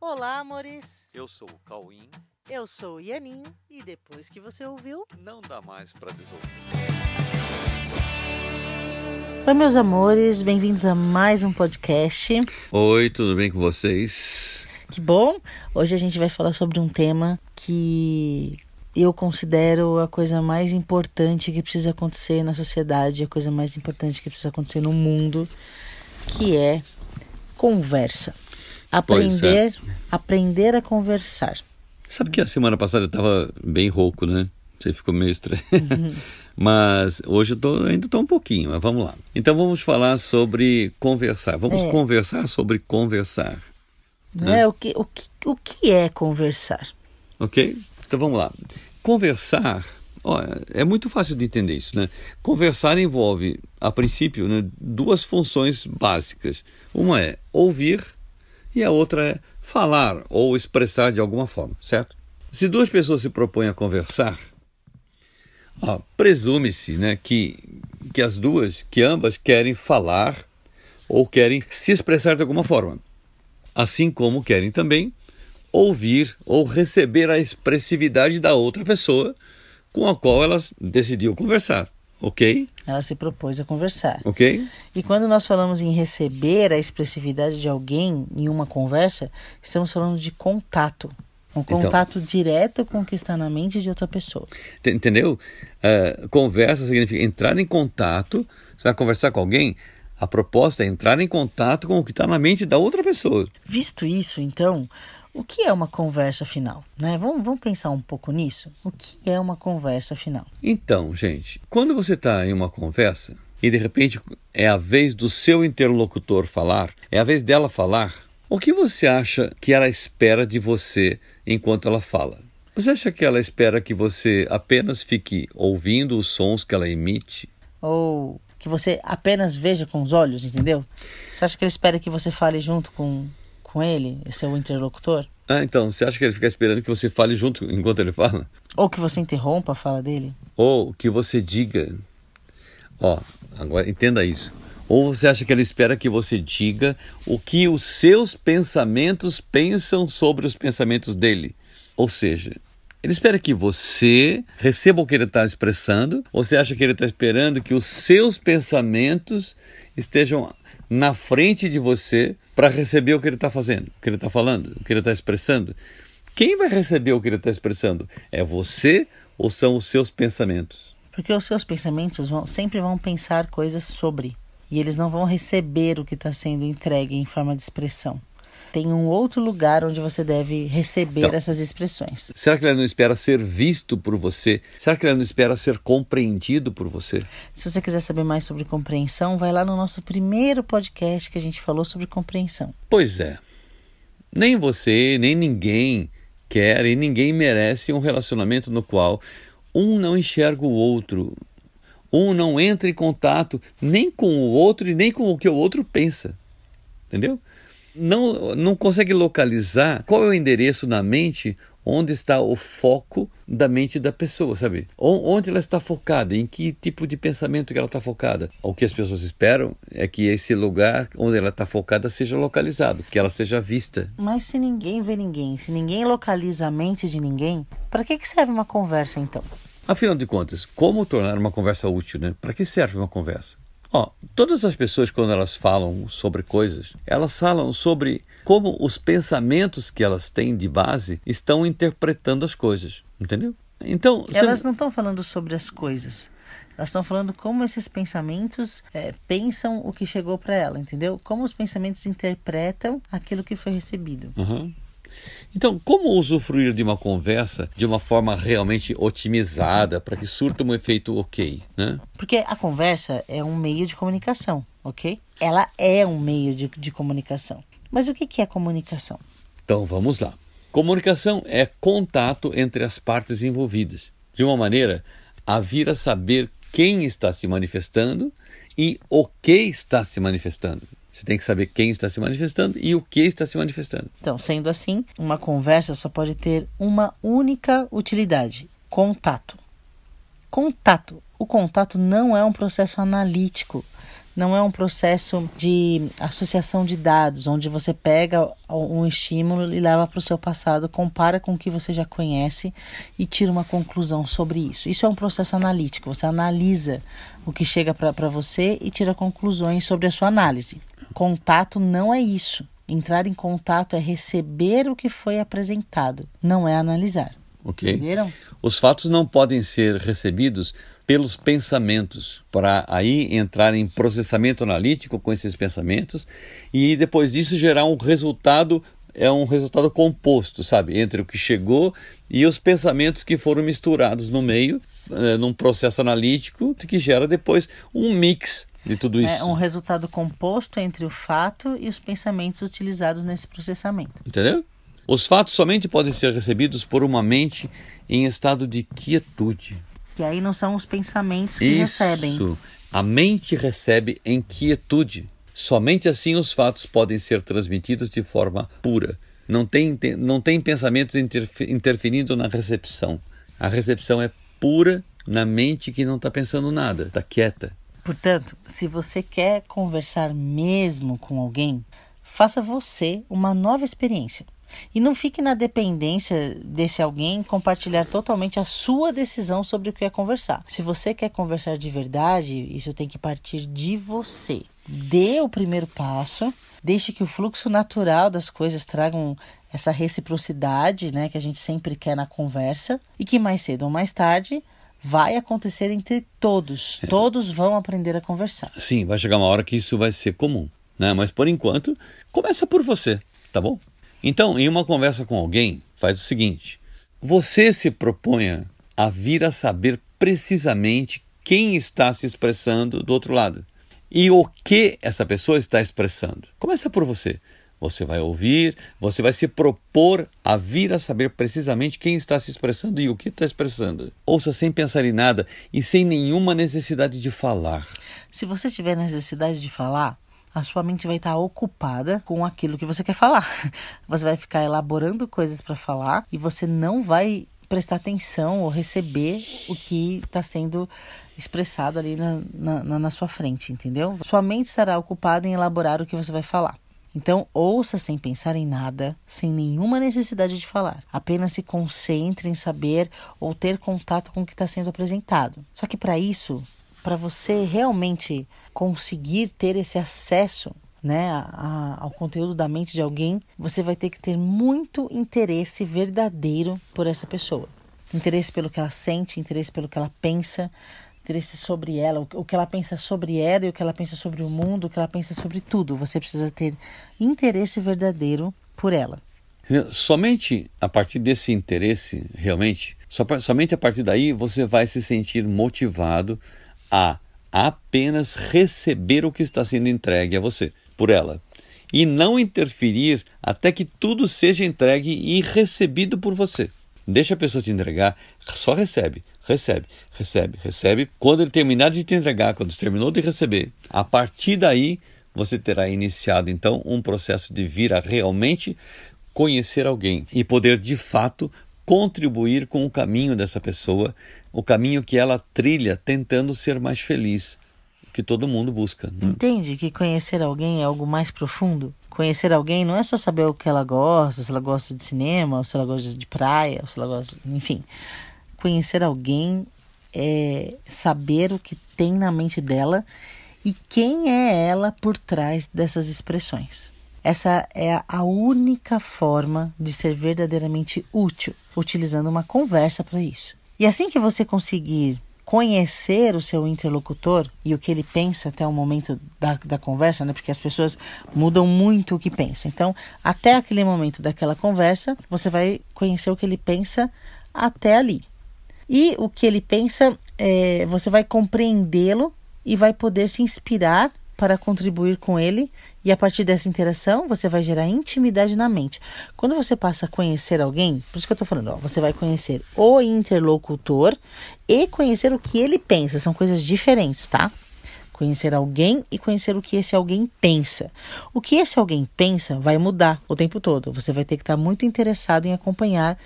Olá, amores. Eu sou o Cauim. Eu sou o Ianin e depois que você ouviu, Não dá mais pra desouvir. Oi, meus amores, bem-vindos a mais um podcast. Oi, tudo bem com vocês? Que bom! Hoje a gente vai falar sobre um tema que eu considero a coisa mais importante que precisa acontecer na sociedade, a coisa mais importante que precisa acontecer no mundo, que é conversa. Pois é. Aprender, aprender a conversar. Sabe que a semana passada eu tava bem rouco, né? Você ficou meio estranho. mas hoje eu tô, ainda tô um pouquinho, mas vamos lá. Então vamos falar sobre conversar. Vamos É. conversar sobre conversar, Né? O, que, o, que, o que é conversar? ok? Então vamos lá. Conversar, ó, é muito fácil de entender isso, né? Conversar envolve, a princípio, né, duas funções básicas. Uma é ouvir e a outra é falar ou expressar de alguma forma, certo? Se duas pessoas se propõem a conversar, presume-se né, que, que as duas, que ambas querem falar ou querem se expressar de alguma forma, assim como querem também ouvir ou receber a expressividade da outra pessoa com a qual elas decidiu conversar, ok? Ela se propôs a conversar. Ok? E quando nós falamos em receber a expressividade de alguém em uma conversa, estamos falando de contato. Um Então- contato direto com o que está na mente de outra pessoa. Ent- Entendeu? É, conversa significa entrar em contato. Você vai conversar com alguém, a proposta é entrar em contato com o que está na mente da outra pessoa. Visto isso, então, o que é uma conversa final? Né? Vamos, vamos pensar um pouco nisso? O que é uma conversa final? Então, gente, quando você está em uma conversa e de repente é a vez do seu interlocutor falar, é a vez dela falar, o que você acha que ela espera de você enquanto ela fala? Você acha que ela espera que você apenas fique ouvindo os sons que ela emite? Ou que você apenas veja com os olhos, entendeu? Você acha que ele espera que você fale junto com, com ele, seu interlocutor? Ah, então, você acha que ele fica esperando que você fale junto enquanto ele fala? Ou que você interrompa a fala dele? Ou que você diga. Ó, agora entenda isso. Ou você acha que ele espera que você diga o que os seus pensamentos pensam sobre os pensamentos dele? Ou seja, ele espera que você receba o que ele está expressando, ou você acha que ele está esperando que os seus pensamentos estejam na frente de você para receber o que ele está fazendo, o que ele está falando, o que ele está expressando? Quem vai receber o que ele está expressando? É você ou são os seus pensamentos? Porque os seus pensamentos vão, sempre vão pensar coisas sobre. E eles não vão receber o que está sendo entregue em forma de expressão. Tem um outro lugar onde você deve receber Então. essas expressões. Será que ele não espera ser visto por você? Será que ele não espera ser compreendido por você? Se você quiser saber mais sobre compreensão, vai lá no nosso primeiro podcast que a gente falou sobre compreensão. Pois é. Nem você, nem ninguém quer e ninguém merece um relacionamento no qual um não enxerga o outro, um não entra em contato nem com o outro e nem com o que o outro pensa. Entendeu? Não, não consegue localizar qual é o endereço na mente onde está o foco da mente da pessoa, sabe? Onde ela está focada, em que tipo de pensamento que ela está focada. O que as pessoas esperam é que esse lugar onde ela está focada seja localizado, que ela seja vista. Mas se ninguém vê ninguém, se ninguém localiza a mente de ninguém, para que, que serve uma conversa então? Afinal de contas, como tornar uma conversa útil, né? Para que serve uma conversa? Ó, todas as pessoas quando elas falam sobre coisas, elas falam sobre como os pensamentos que elas têm de base estão interpretando as coisas, entendeu? Então, você- Elas não estão falando sobre as coisas. Elas estão falando como esses pensamentos é, pensam o que chegou para ela, entendeu? Como os pensamentos interpretam aquilo que foi recebido. Uhum. Então, como usufruir de uma conversa de uma forma realmente otimizada para que surta um efeito ok, né? Porque a conversa é um meio de comunicação, ok? Ela é um meio de, de comunicação. Mas o que, que é comunicação? Então, vamos lá. Comunicação é contato entre as partes envolvidas, de uma maneira a vir a saber quem está se manifestando e o que está se manifestando. Você tem que saber quem está se manifestando e o que está se manifestando. Então, sendo assim, uma conversa só pode ter uma única utilidade: contato. Contato. O contato não é um processo analítico. não é um processo de associação de dados, onde você pega um estímulo e leva para o seu passado, compara com o que você já conhece e tira uma conclusão sobre isso. Isso é um processo analítico, você analisa o que chega para você e tira conclusões sobre a sua análise. Contato não é isso. Entrar em contato é receber o que foi apresentado, não é analisar. Ok. Entenderam? Os fatos não podem ser recebidos pelos pensamentos, para aí entrar em processamento analítico com esses pensamentos e depois disso gerar um resultado é um resultado composto, sabe, entre o que chegou e os pensamentos que foram misturados no meio, é, num processo analítico que gera depois um mix de tudo isso. É um resultado composto entre o fato e os pensamentos utilizados nesse processamento. Entendeu? Os fatos somente podem ser recebidos por uma mente em estado de quietude. Que aí não são os pensamentos que isso. recebem. Isso. A mente recebe em quietude. Somente assim os fatos podem ser transmitidos de forma pura. Não tem, não tem pensamentos interferindo na recepção. A recepção é pura na mente que não está pensando nada, está quieta. Portanto, se você quer conversar mesmo com alguém, faça você uma nova experiência. E não fique na dependência desse alguém compartilhar totalmente a sua decisão sobre o que é conversar. Se você quer conversar de verdade, isso tem que partir de você. Dê o primeiro passo, deixe que o fluxo natural das coisas tragam essa reciprocidade, né, que a gente sempre quer na conversa, e que mais cedo ou mais tarde vai acontecer entre todos. É. Todos vão aprender a conversar. Sim, vai chegar uma hora que isso vai ser comum, né? Mas por enquanto, começa por você, tá bom? Então, em uma conversa com alguém, faz o seguinte: você se proponha a vir a saber precisamente quem está se expressando do outro lado e o que essa pessoa está expressando. Começa por você. Você vai ouvir, você vai se propor a vir a saber precisamente quem está se expressando e o que está expressando. Ouça sem pensar em nada e sem nenhuma necessidade de falar. Se você tiver necessidade de falar, a sua mente vai estar ocupada com aquilo que você quer falar. Você vai ficar elaborando coisas para falar e você não vai prestar atenção ou receber o que está sendo expressado ali na, na, na sua frente, entendeu? Sua mente estará ocupada em elaborar o que você vai falar. Então, ouça sem pensar em nada, sem nenhuma necessidade de falar. Apenas se concentre em saber ou ter contato com o que está sendo apresentado. Só que para isso, para você realmente conseguir ter esse acesso né, a, ao conteúdo da mente de alguém, você vai ter que ter muito interesse verdadeiro por essa pessoa. Interesse pelo que ela sente, interesse pelo que ela pensa, interesse sobre ela, o que ela pensa sobre ela e o que ela pensa sobre o mundo, o que ela pensa sobre tudo. Você precisa ter interesse verdadeiro por ela. Somente a partir desse interesse, realmente, somente a partir daí você vai se sentir motivado a apenas receber o que está sendo entregue a você por ela e não interferir até que tudo seja entregue e recebido por você. Deixa a pessoa te entregar, só recebe, recebe, recebe, recebe. Quando ele terminar de te entregar, quando terminou de receber, a partir daí você terá iniciado então um processo de vir a realmente conhecer alguém e poder de fato contribuir com o caminho dessa pessoa, o caminho que ela trilha tentando ser mais feliz, que todo mundo busca. Né? Entende que conhecer alguém é algo mais profundo? Conhecer alguém não é só saber o que ela gosta, se ela gosta de cinema, ou se ela gosta de praia, ou se ela gosta, enfim. Conhecer alguém é saber o que tem na mente dela e quem é ela por trás dessas expressões. Essa é a única forma de ser verdadeiramente útil, utilizando uma conversa para isso. E assim que você conseguir conhecer o seu interlocutor e o que ele pensa até o momento da, da conversa, né? Porque as pessoas mudam muito o que pensam. Então, até aquele momento daquela conversa, você vai conhecer o que ele pensa até ali. E o que ele pensa, é, você vai compreendê-lo e vai poder se inspirar para contribuir com ele. E a partir dessa interação, você vai gerar intimidade na mente. Quando você passa a conhecer alguém, por isso que eu estou falando, ó, você vai conhecer o interlocutor e conhecer o que ele pensa. São coisas diferentes, tá? Conhecer alguém e conhecer o que esse alguém pensa. O que esse alguém pensa vai mudar o tempo todo. Você vai ter que estar muito interessado em acompanhar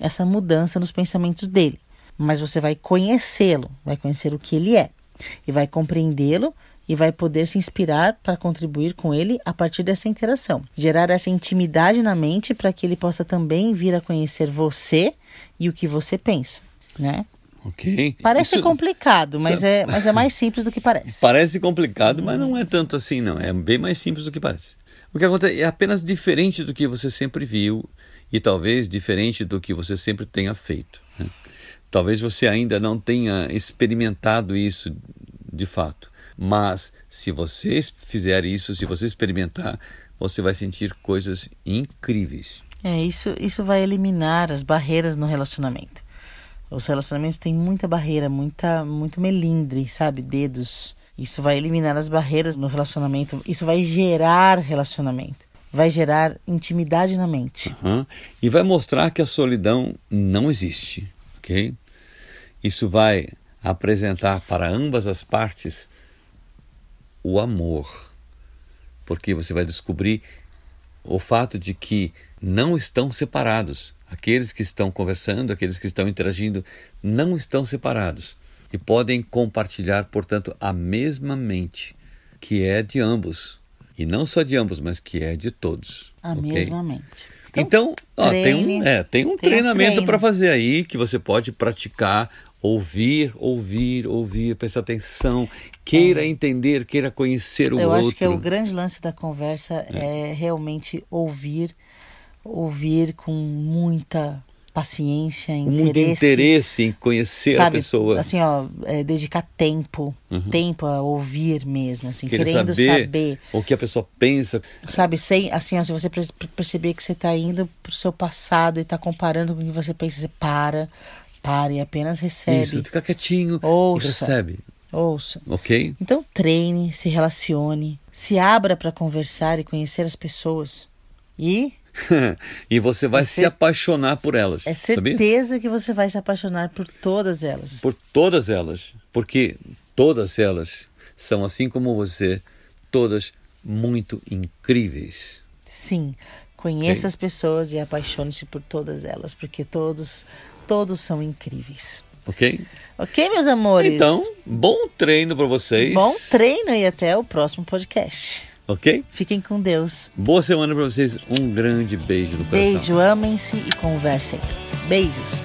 essa mudança nos pensamentos dele mas você vai conhecê-lo, vai conhecer o que ele é e vai compreendê-lo e vai poder se inspirar para contribuir com ele a partir dessa interação. Gerar essa intimidade na mente para que ele possa também vir a conhecer você e o que você pensa, né? Ok. Parece Isso... complicado, mas, Isso... é, mas é mais simples do que parece. Parece complicado, mas não é tanto assim, não. É bem mais simples do que parece. O que acontece é apenas diferente do que você sempre viu e talvez diferente do que você sempre tenha feito. Talvez você ainda não tenha experimentado isso de fato, mas se você fizer isso, se você experimentar, você vai sentir coisas incríveis. É, isso, isso vai eliminar as barreiras no relacionamento. Os relacionamentos têm muita barreira, muita, muito melindre, sabe? Dedos. Isso vai eliminar as barreiras no relacionamento. Isso vai gerar relacionamento. Vai gerar intimidade na mente. Uhum. E vai mostrar que a solidão não existe, ok? Isso vai apresentar para ambas as partes o amor, porque você vai descobrir o fato de que não estão separados. Aqueles que estão conversando, aqueles que estão interagindo, não estão separados e podem compartilhar, portanto, a mesma mente, que é de ambos. E não só de ambos, mas que é de todos. A okay? mesma mente. Então, então ó, tem um, é, tem um tem treinamento um para fazer aí que você pode praticar, ouvir, ouvir, ouvir, prestar atenção, queira é. entender, queira conhecer o Eu outro. Eu acho que é o grande lance da conversa é. é realmente ouvir, ouvir com muita paciência, interesse. Muito interesse em conhecer sabe, a pessoa. Assim, ó, é, dedicar tempo, uhum. tempo a ouvir mesmo, assim, Querer querendo saber, saber, o que a pessoa pensa. Sabe, sem, assim, ó, se você perceber que você está indo pro seu passado e está comparando com o que você pensa, você para, para e apenas recebe. Isso, fica quietinho ouça, recebe. Ouça. Ok? Então treine, se relacione, se abra para conversar e conhecer as pessoas. E e você vai é se apaixonar por elas. É certeza sabia? que você vai se apaixonar por todas elas. Por todas elas. Porque todas elas são, assim como você, todas muito incríveis. Sim. Conheça okay. as pessoas e apaixone-se por todas elas, porque todos, todos são incríveis. Ok? Ok, meus amores? Então, bom treino para vocês. Bom treino e até o próximo podcast. Ok? Fiquem com Deus. Boa semana para vocês. Um grande beijo no coração. Beijo, amem-se e conversem. Beijos.